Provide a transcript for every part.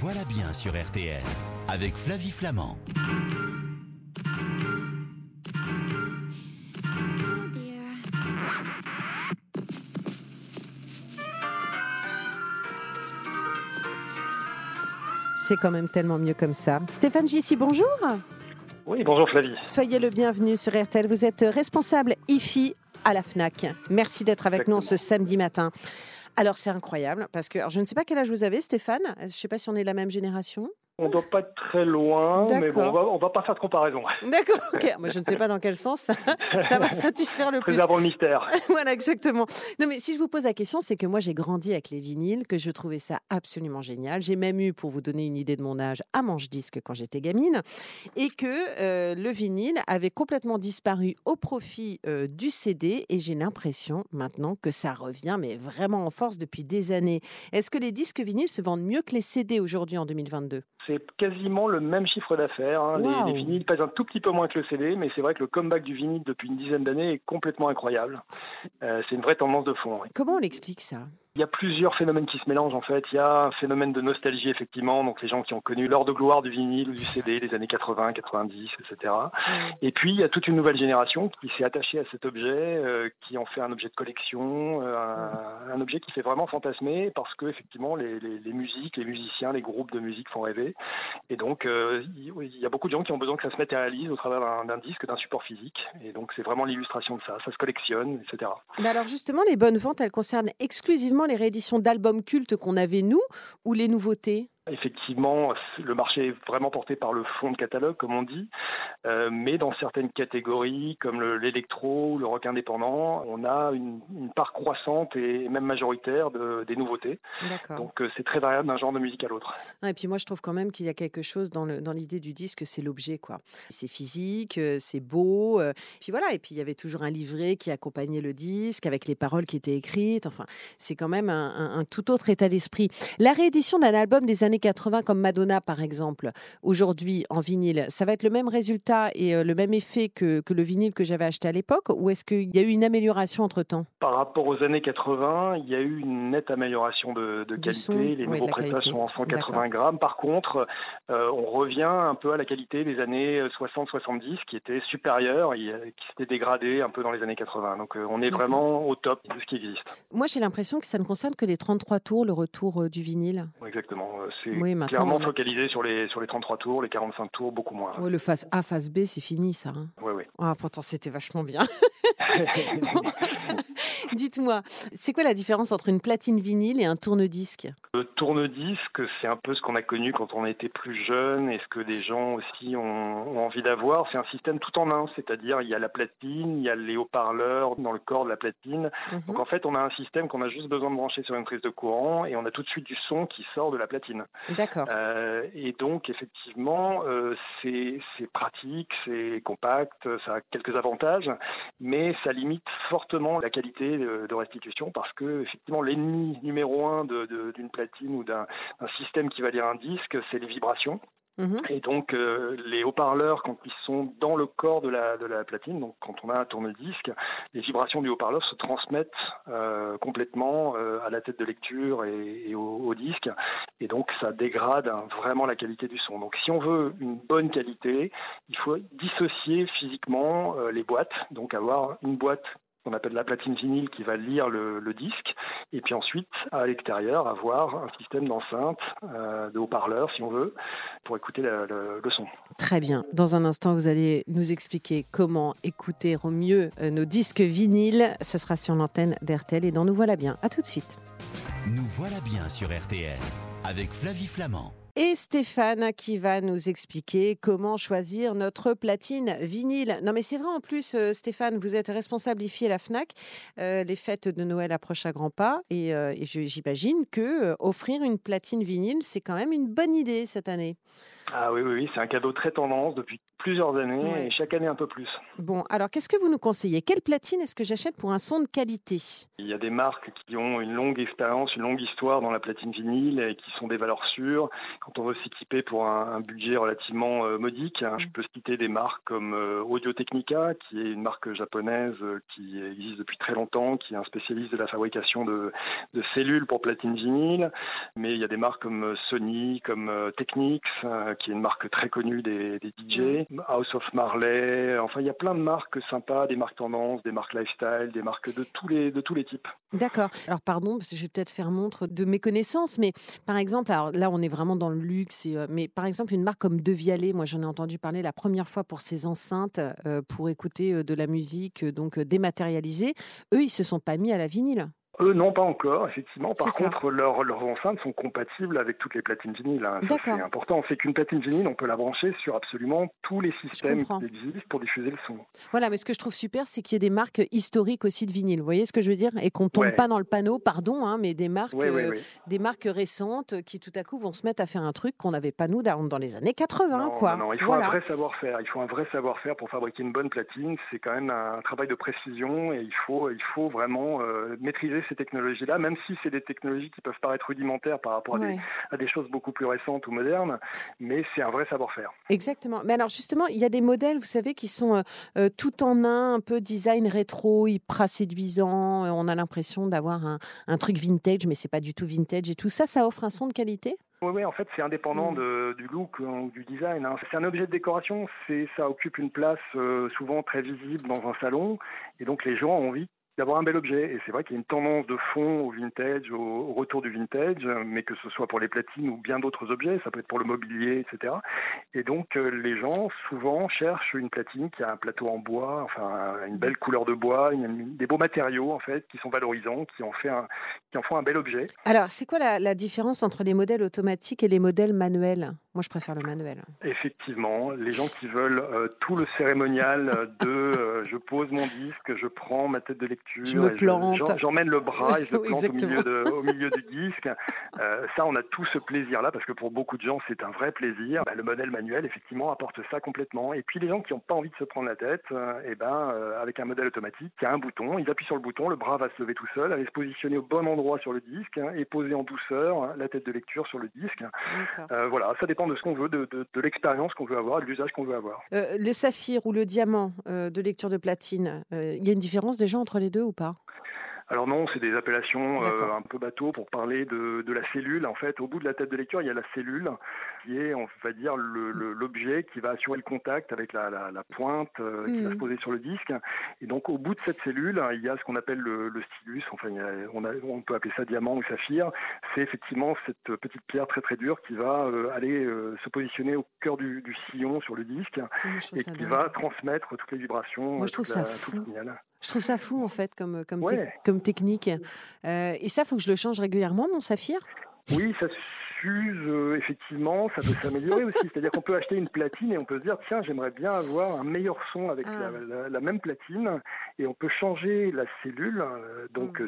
voilà bien sur RTL avec Flavie Flamand. C'est quand même tellement mieux comme ça. Stéphane Gissi, bonjour. Oui, bonjour Flavie. Soyez le bienvenu sur RTL. Vous êtes responsable IFI à la FNAC. Merci d'être avec nous ce samedi matin. Alors c'est incroyable parce que je ne sais pas quel âge vous avez Stéphane. Je ne sais pas si on est la même génération. On ne doit pas être très loin, mais bon, on va, va pas faire de comparaison. D'accord, ok. Moi, je ne sais pas dans quel sens ça, va satisfaire le plus. Préservons le mystère. voilà, exactement. Non, mais si je vous pose la question, c'est que moi, j'ai grandi avec les vinyles, que je trouvais ça absolument génial. J'ai même eu, pour vous donner une idée de mon âge, un manche-disque quand j'étais gamine, et que euh, le vinyle avait complètement disparu au profit euh, du CD, et j'ai l'impression maintenant que ça revient, mais vraiment en force depuis des années. Est-ce que les disques vinyles se vendent mieux que les CD aujourd'hui en 2022 c'est quasiment le même chiffre d'affaires. Hein. Les, vinyles pèsent un tout petit peu moins que le CD, mais c'est vrai que le comeback du vinyle depuis une dizaine d'années est complètement incroyable. Euh, c'est une vraie tendance de fond. Comment on l'explique ça? Il y a plusieurs phénomènes qui se mélangent en fait. Il y a un phénomène de nostalgie effectivement, donc les gens qui ont connu l'heure de gloire du vinyle ou du CD, les années 80, 90, etc. Et puis il y a toute une nouvelle génération qui s'est attachée à cet objet, euh, qui en fait un objet de collection, euh, un, objet qui fait vraiment fantasmer parce que effectivement les, les, musiques, les musiciens, les groupes de musique font rêver. Et donc euh, il y a beaucoup de gens qui ont besoin que ça se matérialise au travers d'un disque, d'un support physique. Et donc c'est vraiment l'illustration de ça. Ça se collectionne, etc. Mais alors justement, les bonnes ventes, elles concernent exclusivement les rééditions d'albums cultes qu'on avait nous ou les nouveautés? Effectivement, le marché est vraiment porté par le fond de catalogue, comme on dit, euh, mais dans certaines catégories, comme l'électro ou le rock indépendant, on a une, part croissante et même majoritaire de, des nouveautés. Donc euh, c'est très variable d'un genre de musique à l'autre. et puis moi, je trouve quand même qu'il y a quelque chose dans l'idée du disque, c'est l'objet, quoi. C'est physique, euh, c'est beau, puis voilà. Et puis il y avait toujours un livret qui accompagnait le disque avec les paroles qui étaient écrites. Enfin, c'est quand même un, un tout autre état d'esprit. La réédition d'un album des années 80 comme Madonna par exemple, aujourd'hui en vinyle, ça va être le même résultat et euh, le même effet que, que le vinyle que j'avais acheté à l'époque ou est-ce qu'il y a eu une amélioration entre-temps? Par rapport aux années 80, il y a eu une nette amélioration de, qualité. Les nouveaux prêtages sont en 180 grammes. Par contre, euh, on revient un peu à la qualité des années 60-70 qui était supérieure et qui s'était dégradée un peu dans les années 80. Donc euh, on est vraiment au top de ce qui existe. Moi j'ai l'impression que ça ne concerne que les 33 tours, le retour du vinyle. Exactement c'est clairement focalisé sur les, sur les 33 tours, les 45 tours, beaucoup moins. Oui, le face A, face B, c'est fini ça. Hein. oui, oui. Ah, pourtant, c'était vachement bien. Dites-moi, c'est quoi la différence entre une platine vinyle et un tourne-disque? Le tourne-disque, c'est un peu ce qu'on a connu quand on était plus jeune et ce que des gens aussi ont, envie d'avoir. C'est un système tout en un, c'est-à-dire il y a la platine, il y a les haut-parleurs dans le corps de la platine. Mhm. Donc en fait, on a un système qu'on a juste besoin de brancher sur une prise de courant et on a tout de suite du son qui sort de la platine. D'accord. Euh, et donc effectivement, euh, c'est pratique, c'est compact, ça a quelques avantages, mais ça limite fortement la qualité de, restitution parce que effectivement l'ennemi numéro un d'une platine ou d'un système qui va lire un disque, c'est les vibrations. Mhm. Et donc euh, les haut-parleurs, quand ils sont dans le corps de la, de la platine, donc quand on a un tourne-disque, les vibrations du haut-parleur se transmettent euh, complètement euh, à la tête de lecture et, au, disque, et donc ça dégrade hein, vraiment la qualité du son. Donc si on veut une bonne qualité, il faut dissocier physiquement les boîtes, donc avoir une boîte qu'on appelle la platine vinyle qui va lire le, disque, et puis ensuite à l'extérieur avoir un système d'enceinte, euh, de haut-parleurs si on veut, pour écouter le, le, son. Très bien. Dans un instant, vous allez nous expliquer comment écouter au mieux euh, nos disques vinyles. Ce sera sur l'antenne d'RTL et dans Nous voilà bien. À tout de suite. Nous voilà bien sur RTL avec Flavie Flamand et Stéphane qui va nous expliquer comment choisir notre platine vinyle. Non mais c'est vrai en plus euh, Stéphane, vous êtes responsable IFI à la FNAC. Euh, les fêtes de Noël approchent à grands pas et, euh, j'imagine que offrir une platine vinyle, c'est quand même une bonne idée cette année. Ah oui, oui, oui, c'est un cadeau très tendance depuis plusieurs années Ouais. et chaque année un peu plus. Bon, alors qu'est-ce que vous nous conseillez? Quelle platine est-ce que j'achète pour un son de qualité? Il y a des marques qui ont une longue expérience, une longue histoire dans la platine vinyle et qui sont des valeurs sûres. Quand on veut s'équiper pour un, un budget relativement euh, modique, hein, je peux citer des marques comme euh, Audio Technica, qui est une marque japonaise euh, qui existe depuis très longtemps, qui est un spécialiste de la fabrication de, de cellules pour platine vinyle. Mais il y a des marques comme Sony, comme Technics, qui est une marque très connue des, des DJ, House of Marley. Enfin, il y a plein de marques sympas, des marques tendance, des marques lifestyle, des marques de tous les de tous les types. D'accord. Alors pardon, parce que je vais peut-être faire montre de mes connaissances, mais par exemple, là on est vraiment dans le luxe, euh, mais par exemple une marque comme De Vialet, moi j'en ai entendu parler la première fois pour ses enceintes euh, pour écouter euh, de la musique donc dématérialisée. Eux, ils se sont pas mis à la vinyle. Eux, non, pas encore, effectivement. Par contre, leurs leurs enceintes sont compatibles avec toutes les platines vinyles. hein. C'est important. C'est qu'une platine vinyle, on peut la brancher sur absolument tous les systèmes qui existent pour diffuser le son. Voilà, mais ce que je trouve super, c'est qu'il y ait des marques historiques aussi de vinyle. Vous voyez ce que je veux dire? Et qu'on tombe Ouais. pas dans le panneau, pardon, hein, mais des marques, euh, des marques récentes qui tout à coup vont se mettre à faire un truc qu'on n'avait pas nous dans, dans les années 80, non, quoi. non, non, il faut Voilà. un vrai savoir-faire. Il faut un vrai savoir-faire pour fabriquer une bonne platine. C'est quand même un travail de précision et il faut, il faut vraiment euh, maîtriser ces technologies-là, même si c'est des technologies qui peuvent paraître rudimentaires par rapport à, des, Ouais. à des choses beaucoup plus récentes ou modernes, mais c'est un vrai savoir-faire. Exactement. Mais alors justement, il y a des modèles, vous savez, qui sont euh, euh, tout en un, un peu design rétro, hyper séduisant. Euh, On a l'impression d'avoir un, un truc vintage, mais c'est pas du tout vintage et tout ça. Ça offre un son de qualité? Oui, oui, en fait, c'est indépendant Mm. de, du look euh, ou du design. hein. C'est un objet de décoration. C'est, ça occupe une place euh, souvent très visible dans un salon, et donc les gens ont envie d'avoir un bel objet. Et c'est vrai qu'il y a une tendance de fond au vintage, au, retour du vintage, mais que ce soit pour les platines ou bien d'autres objets, ça peut être pour le mobilier, etc. Et donc euh, les gens souvent cherchent une platine qui a un plateau en bois, enfin une belle couleur de bois, une- des beaux matériaux en fait qui sont valorisants, qui en fait un, qui en font un bel objet. Alors, c'est quoi la, la différence entre les modèles automatiques et les modèles manuels? Moi, je préfère le manuel. Effectivement, les gens qui veulent euh, tout le cérémonial de euh, je pose mon disque, je prends ma tête de lecture, Je me plante. j'emmène le bras et je le plante au milieu, exactement. de- au milieu du disque. Euh, ça, on a tout ce plaisir-là parce que pour beaucoup de gens, c'est un vrai plaisir. Bah, le modèle manuel, effectivement, apporte ça complètement. Et puis les gens qui n'ont pas envie de se prendre la tête, euh, eh ben, euh, avec un modèle automatique, il y a un bouton, ils appuient sur le bouton, le bras va se lever tout seul, aller se positionner au bon endroit sur le disque hein, et poser en douceur hein, la tête de lecture sur le disque. Euh, voilà, ça dépend de ce qu'on veut, de, de- de l'expérience qu'on veut avoir, de l'usage qu'on veut avoir. Le saphir ou le diamant de lecture de platine, il y a une différence déjà entre les deux ou pas? Alors non, c'est des appellations euh, un peu bateau pour parler de, de la cellule. En fait, au bout de la tête de lecture, il y a la cellule qui est, on va dire, le- l'objet qui va assurer le contact avec la, la- la pointe euh, qui va se poser sur le disque. Et donc, au bout de cette cellule, il y a ce qu'on appelle le, le stylus. Enfin, il y a- on, a- on peut appeler ça diamant ou saphir. C'est effectivement cette petite pierre très très dure qui va euh, aller se positionner au cœur du, du sillon sur le disque et qui va transmettre toutes les vibrations, Moi, je trouve ça la- tout le fou. signal. Je trouve ça fou en fait comme, comme, Ouais. tec- comme technique. Euh, et ça, faut que je le change régulièrement, mon saphir? Oui, ça euh, effectivement, ça peut s'améliorer aussi. C'est-à-dire qu'on peut acheter une platine et on peut se dire tiens, j'aimerais bien avoir un meilleur son avec Ah. la, la- la même platine et on peut changer la cellule. euh, donc Mm.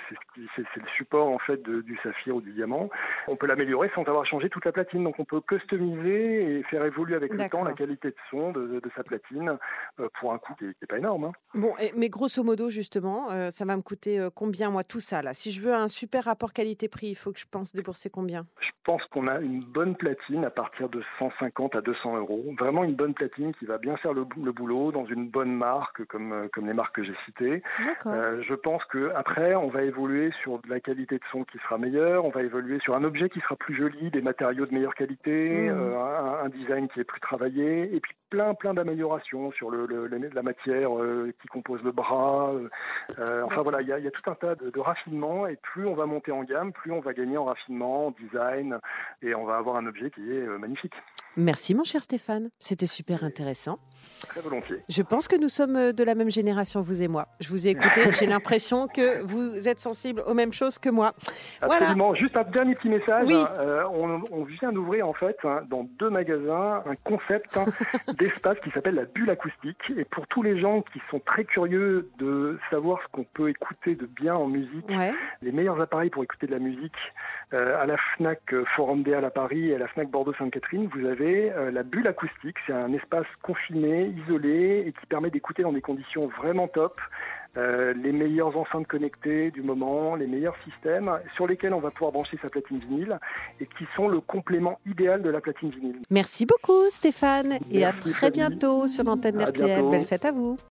c'est ce le support en fait de- du saphir ou du diamant. On peut l'améliorer sans avoir changé toute la platine. Donc on peut customiser et faire évoluer avec le temps la qualité de son de, de sa platine euh, pour un coût qui n'est pas énorme. hein. Bon, et- mais grosso modo, justement, ça va me coûter combien, moi, tout ça là? Si je veux un super rapport qualité-prix, il faut que je pense débourser combien? Je pense qu'on a une bonne platine à partir de 150 à 200 euros. Vraiment une bonne platine qui va bien faire le, bou- le boulot dans une bonne marque comme, euh, comme les marques que j'ai citées. Euh, je pense que après, on va évoluer sur de la qualité de son qui sera meilleure, on va évoluer sur un objet qui sera plus joli, des matériaux de meilleure qualité, Mhm. euh, un, un design qui est plus travaillé, et puis plein plein d'améliorations sur le, le- la- matière euh, qui compose le bras. enfin voilà, il y a, il y a tout un tas de, de raffinements, et plus on va monter en gamme, plus on va gagner en raffinement, en design, et on va avoir un objet qui est euh, magnifique. Merci, mon cher Stéphane. C'était super intéressant. Très volontiers. Je pense que nous sommes euh, de la même génération, vous et moi. Je vous ai écouté, j'ai l'impression que vous êtes sensible aux mêmes choses que moi. Absolument. Juste un dernier petit message. Euh, on, on, vient d'ouvrir en fait hein, dans deux magasins un concept hein, d'espace qui s'appelle la bulle acoustique. Et pour tous les gens qui sont très curieux de savoir ce qu'on peut écouter de bien en musique, les meilleurs appareils pour écouter de la musique euh, à la Fnac Forum Déal à Paris et à la Fnac Bordeaux Sainte-Catherine, vous avez la bulle acoustique. C'est un espace confiné isolé et qui permet d'écouter dans des conditions vraiment top. Euh, les meilleures enceintes connectées du moment, les meilleurs systèmes sur lesquels on va pouvoir brancher sa platine vinyle et qui sont le complément idéal de la platine vinyle. Merci beaucoup Stéphane et à très bientôt sur l'antenne d'RTL. Belle fête à vous.